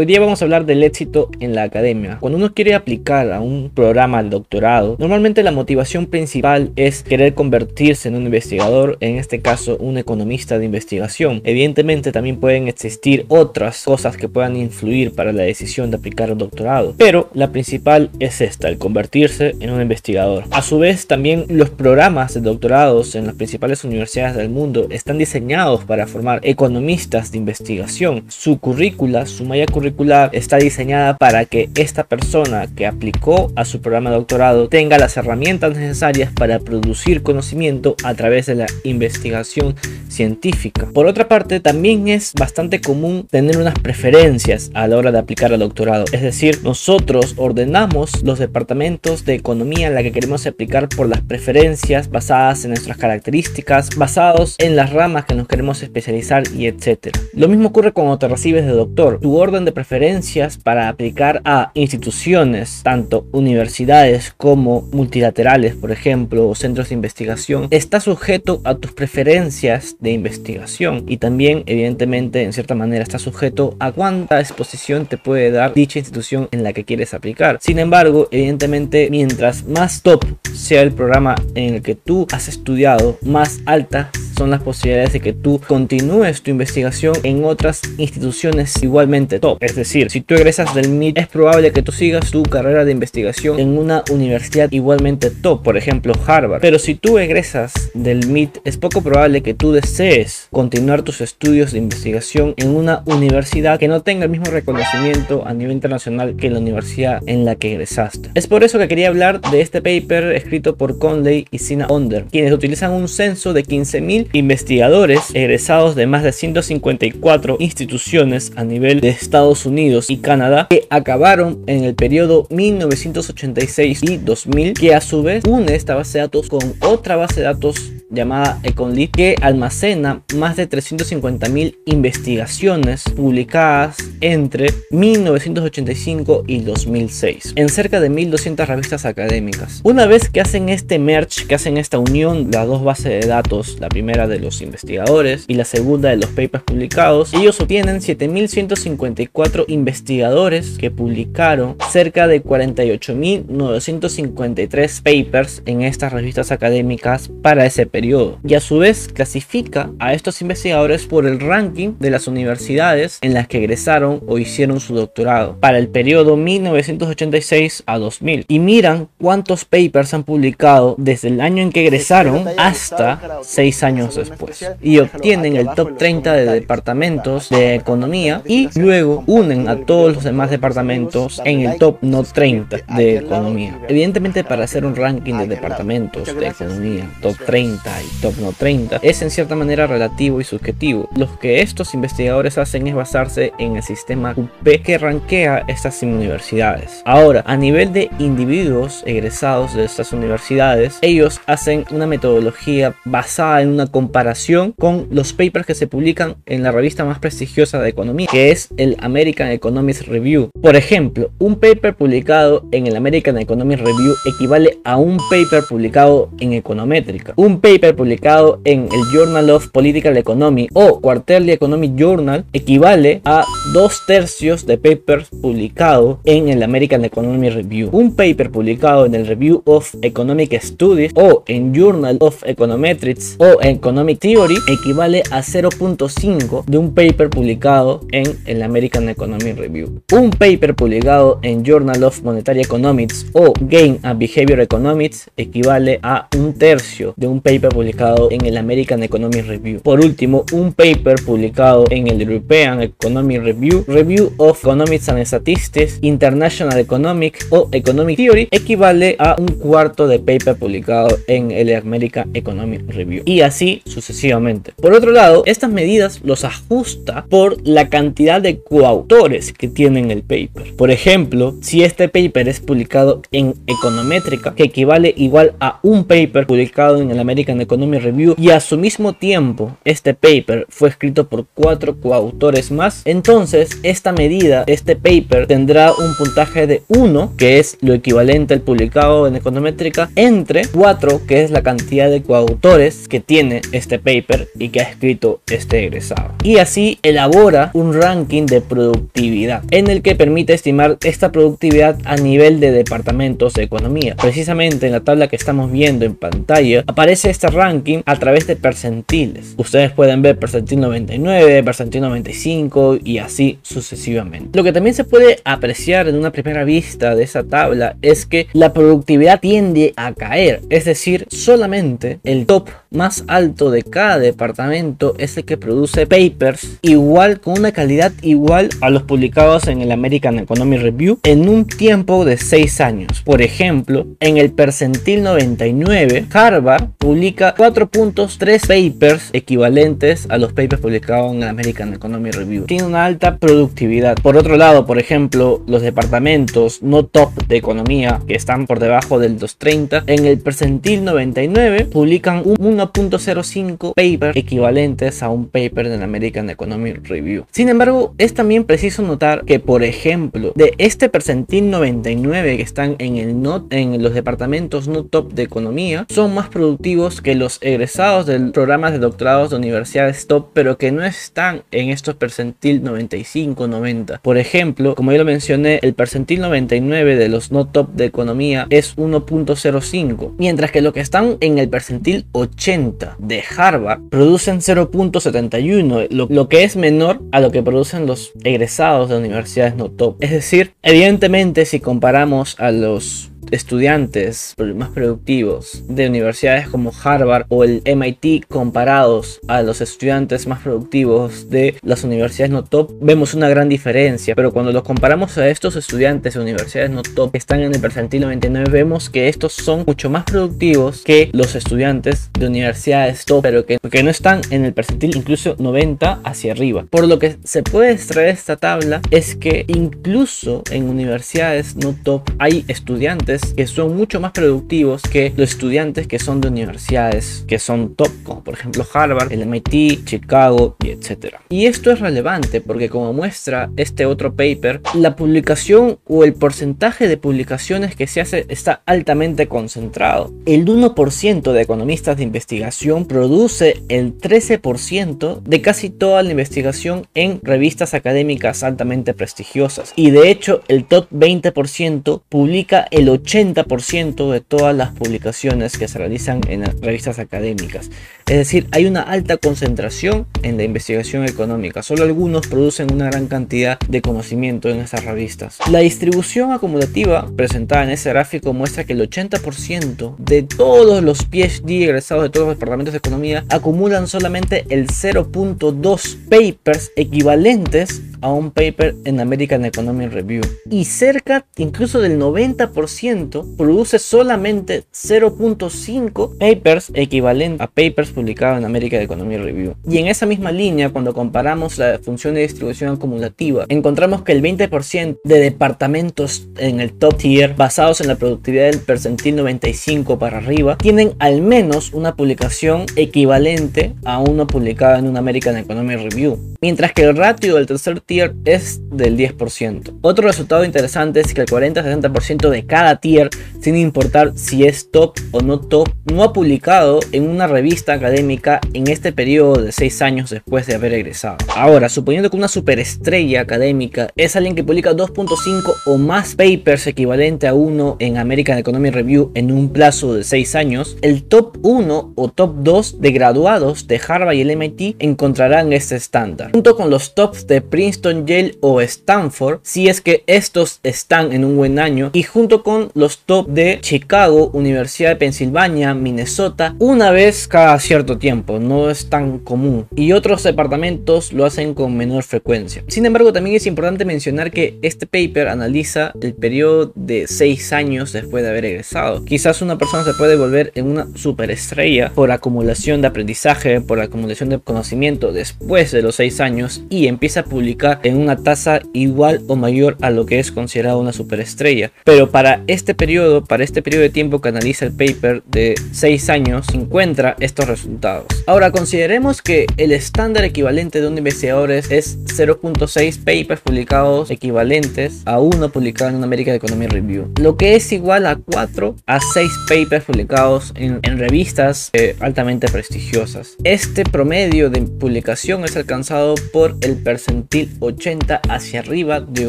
Hoy día vamos a hablar del éxito en la academia. Cuando uno quiere aplicar a un programa de doctorado, normalmente la motivación principal es querer convertirse en un investigador, en este caso un economista de investigación. Evidentemente también pueden existir otras cosas que puedan influir para la decisión de aplicar un doctorado, pero la principal es esta, el convertirse en un investigador. A su vez también los programas de doctorados en las principales universidades del mundo están diseñados para formar economistas de investigación. Su currícula, su malla curricular está diseñada para que esta persona que aplicó a su programa de doctorado tenga las herramientas necesarias para producir conocimiento a través de la investigación científica. Por otra parte, también es bastante común tener unas preferencias a la hora de aplicar al doctorado. Es decir, nosotros ordenamos los departamentos de economía en la que queremos aplicar por las preferencias basadas en nuestras características, basados en las ramas que nos queremos especializar y etcétera. Lo mismo ocurre cuando te recibes de doctor. Tu orden de preferencias para aplicar a instituciones, tanto universidades como multilaterales, por ejemplo, o centros de investigación, está sujeto a tus preferencias de investigación y también, evidentemente, en cierta manera está sujeto a cuánta exposición te puede dar dicha institución en la que quieres aplicar. Sin embargo, evidentemente, mientras más top sea el programa en el que tú has estudiado, más alta son las posibilidades de que tú continúes tu investigación en otras instituciones igualmente top. Es decir, si tú egresas del MIT, es probable que tú sigas tu carrera de investigación en una universidad igualmente top, por ejemplo Harvard. Pero si tú egresas del MIT, es poco probable que tú desees continuar tus estudios de investigación en una universidad que no tenga el mismo reconocimiento a nivel internacional que la universidad en la que egresaste. Es por eso que quería hablar de este paper escrito por Conley y Sina Onder, quienes utilizan un censo de 15.000 investigadores egresados de más de 154 instituciones a nivel de Estados Unidos y Canadá que acabaron en el periodo 1986 y 2000 que a su vez une esta base de datos con otra base de datos llamada Econlit que almacena más de 350.000 investigaciones publicadas entre 1985 y 2006 en cerca de 1200 revistas académicas. Una vez que hacen este merge, que hacen esta unión, las dos bases de datos, la primera de los investigadores y la segunda de los papers publicados, ellos obtienen 7154 investigadores que publicaron cerca de 48.953 papers en estas revistas académicas para ese periodo y a su vez clasifica a estos investigadores por el ranking de las universidades en las que egresaron o hicieron su doctorado para el periodo 1986 a 2000 y miran cuántos papers han publicado desde el año en que egresaron hasta 6 años después. y obtienen el top 30 de departamentos de economía y luego unen a todos los demás departamentos en el top no 30 de economía. Evidentemente para hacer un ranking de departamentos de economía top 30 y top no 30 es en cierta manera relativo y subjetivo. Lo que estos investigadores hacen es basarse en el sistema QP que rankea estas universidades. Ahora, a nivel de individuos egresados de estas universidades, ellos hacen una metodología basada en una comparación con los papers que se publican en la revista más prestigiosa de economía, que es el American Economics Review. Por ejemplo, un paper publicado en el American Economics Review equivale a un paper publicado en econométrica. Un paper publicado en el Journal of Political Economy o Quarterly Economic Journal equivale a dos tercios de papers publicados en el American Economy Review. Un paper publicado en el Review of Economic Studies o en Journal of Econometrics o Economic Theory equivale a 0.5 de un paper publicado en el American Economy Review. Un paper publicado en Journal of Monetary Economics o Game and Behavior Economics equivale a un tercio de un paper publicado en el American Economic Review. Por último, un paper publicado en el European Economic Review, Review of Economics and Statistics, International Economic o Economic Theory equivale a un cuarto de paper publicado en el American Economic Review. Y así sucesivamente. Por otro lado, estas medidas los ajusta por la cantidad de coautores que tienen el paper. Por ejemplo, si este paper es publicado en econométrica, que equivale igual a un paper publicado en el American American Economy Review y a su mismo tiempo este paper fue escrito por cuatro coautores más, entonces esta medida, este paper tendrá un puntaje de 1, que es lo equivalente al publicado en econométrica, entre 4, que es la cantidad de coautores que tiene este paper y que ha escrito este egresado. Y así elabora un ranking de productividad en el que permite estimar esta productividad a nivel de departamentos de economía. Precisamente en la tabla que estamos viendo en pantalla aparece este ranking a través de percentiles. Ustedes pueden ver percentil 99, percentil 95 y así sucesivamente. Lo que también se puede apreciar en una primera vista de esa tabla es que la productividad tiende a caer, es decir, solamente el top más alto de cada departamento es el que produce papers igual con una calidad igual a los publicados en el American Economy Review en un tiempo de 6 años. Por ejemplo, en el percentil 99, Harvard publica 4.3 papers equivalentes a los papers publicados en el American Economy Review. Tiene una alta productividad. Por otro lado, por ejemplo, los departamentos no top de economía que están por debajo del 230, en el percentil 99 publican un 1.05 papers equivalentes a un paper del American Economy Review. Sin embargo, es también preciso notar que, por ejemplo, de este percentil 99 que están en, el not, en los departamentos no top de economía, son más productivos que los egresados del programa de doctorados de universidades top, pero que no están en estos percentil 95-90. Por ejemplo, como ya lo mencioné, el percentil 99 de los no top de economía es 1.05, mientras que los que están en el percentil 80 de Harvard producen 0.71, lo, lo que es menor a lo que producen los egresados de universidades no top. Es decir, evidentemente si comparamos a los estudiantes más productivos de universidades como Harvard o el MIT comparados a los estudiantes más productivos de las universidades no top, vemos una gran diferencia. Pero cuando los comparamos a estos estudiantes de universidades no top que están en el percentil 99, vemos que estos son mucho más productivos que los estudiantes de universidades top, pero que, que no están en el percentil incluso 90 hacia arriba. Por lo que se puede extraer esta tabla es que incluso en universidades no top hay estudiantes que son mucho más productivos que los estudiantes que son de universidades que son top, como por ejemplo Harvard, el MIT, Chicago y etcétera. Y esto es relevante porque como muestra este otro paper, la publicación o el porcentaje de publicaciones que se hace está altamente concentrado. El 1% de economistas de investigación produce el 13% de casi toda la investigación en revistas académicas altamente prestigiosas. Y de hecho el top 20% publica el 80% de todas las publicaciones que se realizan en revistas académicas. Es decir, hay una alta concentración en la investigación económica. Solo algunos producen una gran cantidad de conocimiento en esas revistas. La distribución acumulativa presentada en ese gráfico muestra que el 80% de todos los PhD egresados de todos los departamentos de economía acumulan solamente el 0.2 papers equivalentes a un paper en American Economy Review. Y cerca incluso del 90% produce solamente 0.5 papers equivalentes a papers publicados en American Economy Review. Y en esa misma línea, cuando comparamos la función de distribución acumulativa, encontramos que el 20% de departamentos en el top tier basados en la productividad del percentil 95 para arriba tienen al menos una publicación equivalente a uno publicado en un American Economy Review. Mientras que el ratio del tercer tier es del 10%. Otro resultado interesante es que el 40-60% de cada tier, sin importar si es top o no top, no ha publicado en una revista académica en este periodo de 6 años después de haber egresado. Ahora, suponiendo que una superestrella académica es alguien que publica 2.5 o más papers equivalente a uno en American Economy Review en un plazo de 6 años, el top 1 o top 2 de graduados de Harvard y el MIT encontrarán este estándar, junto con los tops de Princeton Yale o Stanford, si es que estos están en un buen año, y junto con los top de Chicago, Universidad de Pensilvania, Minnesota, una vez cada cierto tiempo, no es tan común, y otros departamentos lo hacen con menor frecuencia. Sin embargo, también es importante mencionar que este paper analiza el periodo de 6 años después de haber egresado. Quizás una persona se puede volver en una superestrella por acumulación de aprendizaje, por acumulación de conocimiento después de los 6 años y empieza a publicar en una tasa igual o mayor a lo que es considerado una superestrella. Pero para periodo, para este periodo de tiempo que analiza el paper de 6 años, encuentra estos resultados. Ahora consideremos que el estándar equivalente de un investigador es 0.6 papers publicados equivalentes a uno publicado en una American Economy Review, lo que es igual a 4 a 6 papers publicados en, revistas eh, altamente prestigiosas. Este promedio de publicación es alcanzado por el percentil 80 hacia arriba de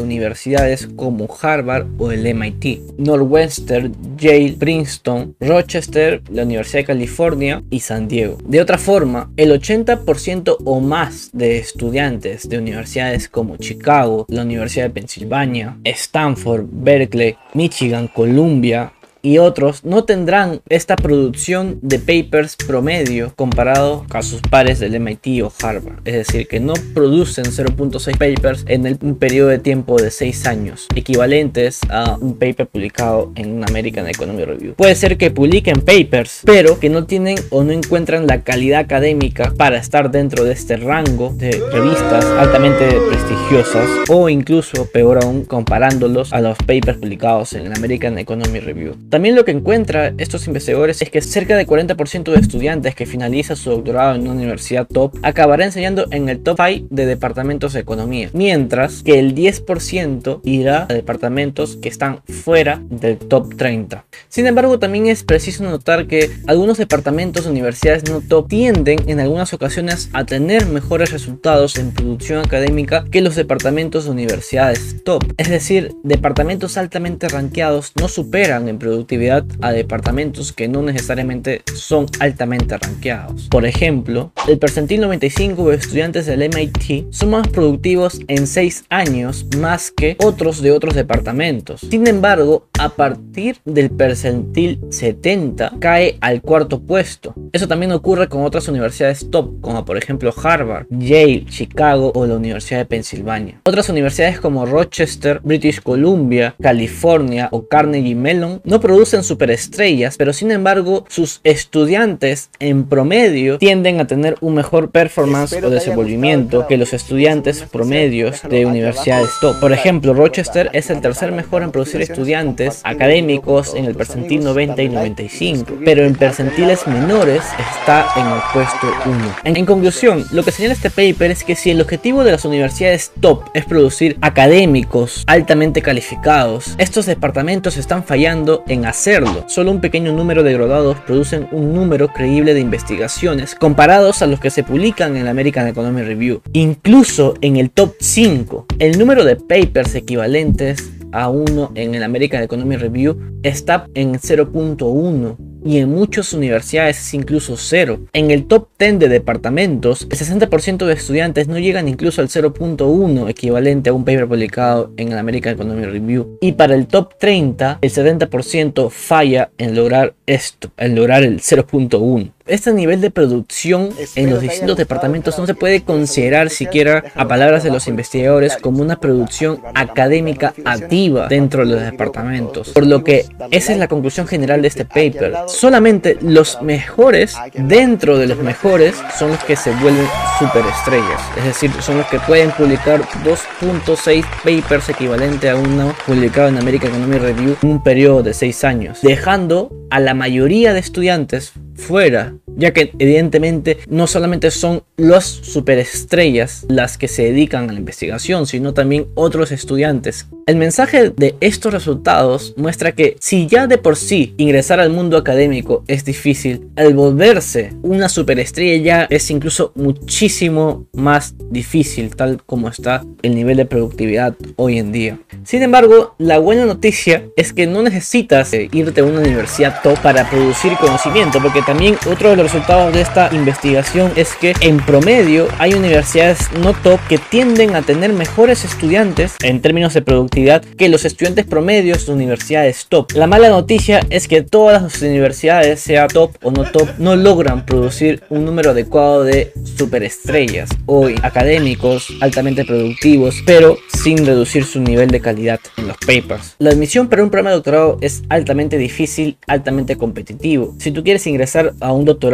universidades como Harvard o el MIT, Northwestern, Yale, Princeton, Rochester, la Universidad de California y San Diego. De otra forma, el 80% o más de estudiantes de universidades como Chicago, la Universidad de Pensilvania, Stanford, Berkeley, Michigan, Columbia, y otros no tendrán esta producción de papers promedio comparado a sus pares del MIT o Harvard. Es decir, que no producen 0.6 papers en el, un periodo de tiempo de 6 años, equivalentes a un paper publicado en una American Economy Review. Puede ser que publiquen papers, pero que no tienen o no encuentran la calidad académica para estar dentro de este rango de revistas altamente prestigiosas o incluso, peor aún, comparándolos a los papers publicados en la American Economy Review. También lo que encuentra estos investigadores es que cerca del 40% de estudiantes que finaliza su doctorado en una universidad top acabará enseñando en el top 5 de departamentos de economía, mientras que el 10% irá a departamentos que están fuera del top 30. Sin embargo, también es preciso notar que algunos departamentos de universidades no top tienden en algunas ocasiones a tener mejores resultados en producción académica que los departamentos de universidades top. Es decir, departamentos altamente rankeados no superan en producción productividad a departamentos que no necesariamente son altamente rankeados. Por ejemplo, el percentil 95 de estudiantes del MIT son más productivos en 6 años más que otros de otros departamentos. Sin embargo, a partir del percentil 70 cae al cuarto puesto. Eso también ocurre con otras universidades top, como por ejemplo Harvard, Yale, Chicago o la Universidad de Pensilvania. Otras universidades como Rochester, British Columbia, California o Carnegie Mellon no producen superestrellas, pero sin embargo sus estudiantes en promedio tienden a tener un mejor performance o desenvolvimiento que los estudiantes promedios de universidades top. Por ejemplo, Rochester es el tercer mejor en producir estudiantes académicos en el percentil 90 y 95, pero en percentiles menores está en el puesto 1. En, en conclusión, lo que señala este paper es que si el objetivo de las universidades top es producir académicos altamente calificados, estos departamentos están fallando en hacerlo. Solo un pequeño número de graduados producen un número creíble de investigaciones comparados a los que se publican en la American Economy Review. Incluso en el top 5, el número de papers equivalentes a uno en el American Economy Review está en 0.1 y en muchas universidades es incluso cero. En el top 10 de departamentos, el 60% de estudiantes no llegan incluso al 0.1 equivalente a un paper publicado en el American Economy Review. Y para el top 30, el 70% falla en lograr esto, en lograr el 0.1 este nivel de producción en los distintos departamentos no se puede considerar siquiera, a palabras de los investigadores, como una producción académica activa dentro de los departamentos. Por lo que esa es la conclusión general de este paper. Solamente los mejores dentro de los mejores son los que se vuelven superestrellas. Es decir, son los que pueden publicar 2.6 papers equivalente a uno publicado en American Economy Review en un periodo de 6 años, dejando a la mayoría de estudiantes fuera, ya que evidentemente no solamente son las superestrellas las que se dedican a la investigación, sino también otros estudiantes. El mensaje de estos resultados muestra que si ya de por sí ingresar al mundo académico es difícil, al volverse una superestrella ya es incluso muchísimo más difícil, tal como está el nivel de productividad hoy en día. Sin embargo, la buena noticia es que no necesitas eh, irte a una universidad top para producir conocimiento, porque también otro de los resultados de esta investigación es que en promedio hay universidades no top que tienden a tener mejores estudiantes en términos de productividad que los estudiantes promedios de universidades top. La mala noticia es que todas las universidades, sea top o no top, no logran producir un número adecuado de superestrellas hoy académicos altamente productivos, pero sin reducir su nivel de calidad en los papers. La admisión para un programa de doctorado es altamente difícil, altamente competitivo. Si tú quieres ingresar a un doctorado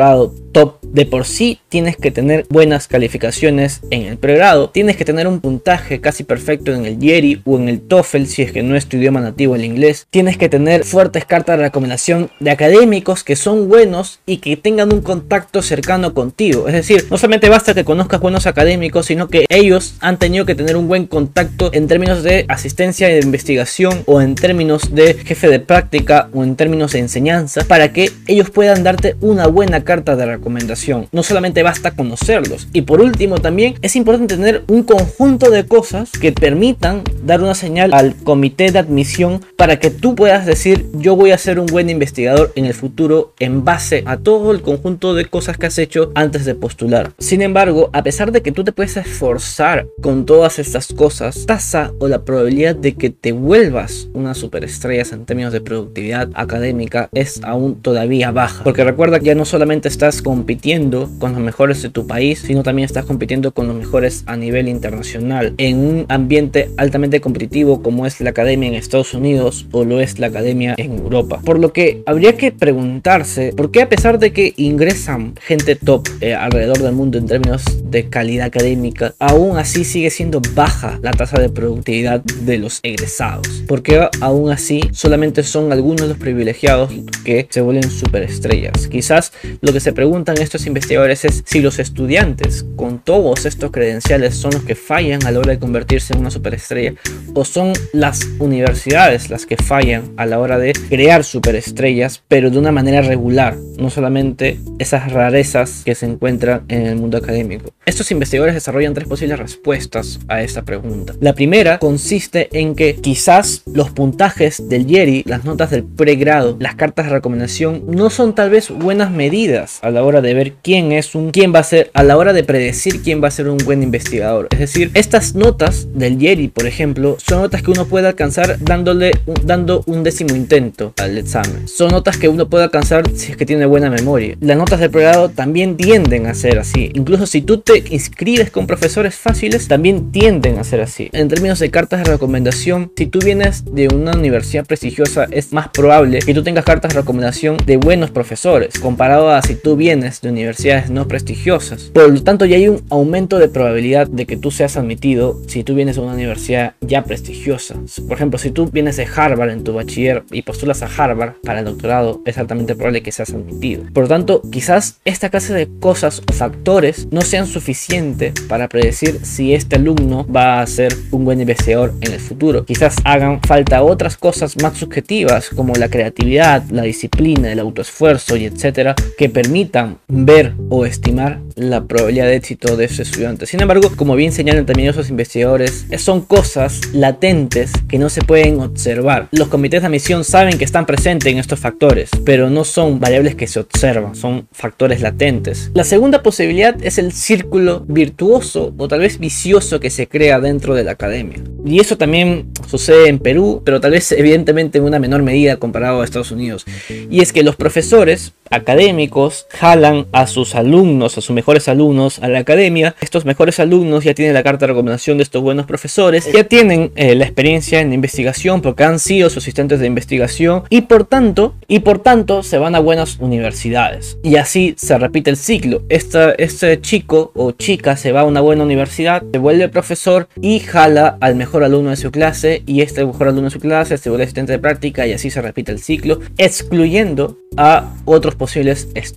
top de por sí, tienes que tener buenas calificaciones en el pregrado, tienes que tener un puntaje casi perfecto en el JERI o en el TOEFL si es que no es tu idioma nativo el inglés. Tienes que tener fuertes cartas de recomendación de académicos que son buenos y que tengan un contacto cercano contigo. Es decir, no solamente basta que conozcas buenos académicos, sino que ellos han tenido que tener un buen contacto en términos de asistencia de investigación o en términos de jefe de práctica o en términos de enseñanza para que ellos puedan darte una buena carta de recomendación. No solamente basta conocerlos. Y por último también es importante tener un conjunto de cosas que permitan dar una señal al comité de admisión para que tú puedas decir yo voy a ser un buen investigador en el futuro en base a todo el conjunto de cosas que has hecho antes de postular. Sin embargo, a pesar de que tú te puedes esforzar con todas estas cosas, tasa o la probabilidad de que te vuelvas una superestrella en términos de productividad académica es aún todavía baja. Porque recuerda que ya no solamente estás compitiendo con los mejores de tu país, sino también estás compitiendo con los mejores a nivel internacional en un ambiente altamente competitivo como es la academia en Estados Unidos o lo es la academia en Europa. Por lo que habría que preguntarse por qué a pesar de que ingresan gente top eh, alrededor del mundo en términos de calidad académica, aún así sigue siendo baja la tasa de productividad de los egresados. Porque aún así solamente son algunos los privilegiados que se vuelven superestrellas. Quizás lo que se preguntan estos investigadores es si los estudiantes con todos estos credenciales son los que fallan a la hora de convertirse en una superestrella o son las universidades las que fallan a la hora de crear superestrellas pero de una manera regular, no solamente esas rarezas que se encuentran en el mundo académico. Estos investigadores desarrollan tres posibles respuestas a esta pregunta. La primera consiste en que quizás los puntajes del Yeri, las notas del pregrado, las cartas de recomendación no son tal vez buenas medidas a la hora de ver quién es un quién va a ser a la hora de predecir quién va a ser un buen investigador. Es decir, estas notas del Yeri, por ejemplo, son notas que uno puede alcanzar dándole dando un décimo intento al examen. Son notas que uno puede alcanzar si es que tiene buena memoria. Las notas del pregrado también tienden a ser así. Incluso si tú te inscribes con profesores fáciles, también tienden a ser así. En términos de cartas de recomendación, si tú vienes de una universidad prestigiosa, es más probable que tú tengas cartas de recomendación de buenos profesores, comparado a si tú vienes de universidades no prestigiosas. Por lo tanto, ya hay un aumento de probabilidad de que tú seas admitido si tú vienes de una universidad ya prestigiosa. Por ejemplo, si tú vienes de Harvard en tu bachiller y postulas a Harvard para el doctorado, es altamente probable que seas admitido. Por lo tanto, quizás esta clase de cosas o factores no sean suficientes para predecir si este alumno va a ser un buen investigador en el futuro. Quizás hagan falta otras cosas más subjetivas como la creatividad, la disciplina, el autoesfuerzo y etcétera que permitan ver o estimar la probabilidad de éxito de ese estudiante. Sin embargo, como bien señalan también esos investigadores, son cosas latentes que no se pueden observar. Los comités de admisión saben que están presentes en estos factores, pero no son variables que se observan, son factores latentes. La segunda posibilidad es el círculo virtuoso o tal vez vicioso que se crea dentro de la academia. Y eso también sucede en Perú, pero tal vez evidentemente en una menor medida comparado a Estados Unidos. Y es que los profesores académicos jalan a sus alumnos, a sus mejores alumnos a la academia. Estos mejores alumnos ya tienen la carta de recomendación de estos buenos profesores, ya tienen eh, la experiencia en investigación porque han sido sus asistentes de investigación y por tanto, y por tanto se van a buenas universidades. Y así se repite el ciclo. este chico o chica se va a una buena universidad, se vuelve profesor y jala al mejor alumno de su clase y este mejor alumno de su clase se vuelve asistente de práctica y así se repite el ciclo, excluyendo a otros posibles estudiantes.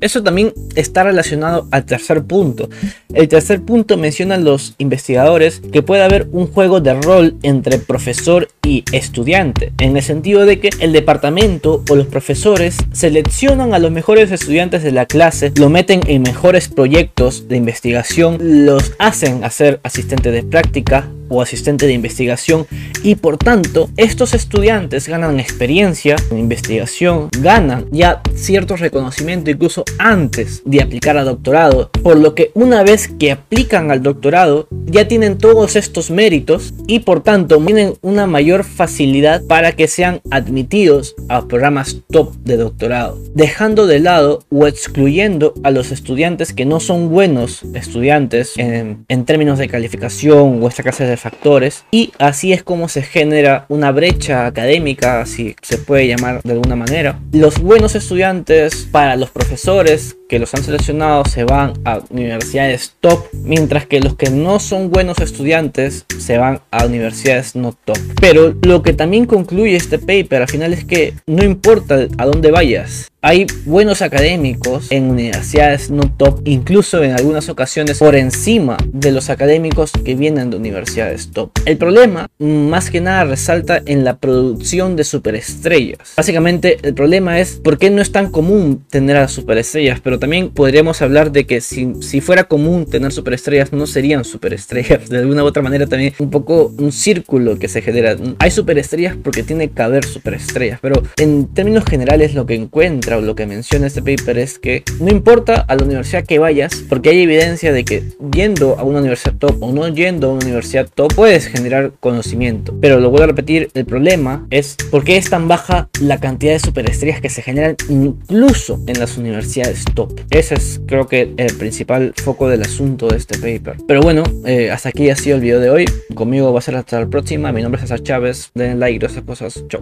Eso también está relacionado al tercer punto. El tercer punto menciona a los investigadores que puede haber un juego de rol entre profesor y estudiante, en el sentido de que el departamento o los profesores seleccionan a los mejores estudiantes de la clase, lo meten en mejores proyectos de investigación, los hacen hacer asistente de práctica, o asistente de investigación y por tanto estos estudiantes ganan experiencia en investigación, ganan ya cierto reconocimiento incluso antes de aplicar a doctorado, por lo que una vez que aplican al doctorado ya tienen todos estos méritos y por tanto tienen una mayor facilidad para que sean admitidos a programas top de doctorado, dejando de lado o excluyendo a los estudiantes que no son buenos estudiantes en, en términos de calificación o esta clase de factores y así es como se genera una brecha académica, si se puede llamar de alguna manera. Los buenos estudiantes para los profesores que los han seleccionado se van a universidades top, mientras que los que no son buenos estudiantes se van a universidades no top. Pero lo que también concluye este paper al final es que no importa a dónde vayas, hay buenos académicos en universidades no top, incluso en algunas ocasiones por encima de los académicos que vienen de universidades top. El problema, más que nada, resalta en la producción de superestrellas. Básicamente, el problema es por qué no es tan común tener a superestrellas, pero también podríamos hablar de que si, si fuera común tener superestrellas, no serían superestrellas. De alguna u otra manera, también un poco un círculo que se genera. Hay superestrellas porque tiene que haber superestrellas, pero en términos generales, lo que encuentra lo que menciona este paper es que no importa a la universidad que vayas, porque hay evidencia de que yendo a una universidad top o no yendo a una universidad top puedes generar conocimiento. Pero lo vuelvo a repetir, el problema es por qué es tan baja la cantidad de superestrellas que se generan incluso en las universidades top. Ese es creo que el principal foco del asunto de este paper. Pero bueno, eh, hasta aquí ha sido el video de hoy. Conmigo va a ser hasta la próxima. Mi nombre es César Chávez. Den like y esas cosas. Chau.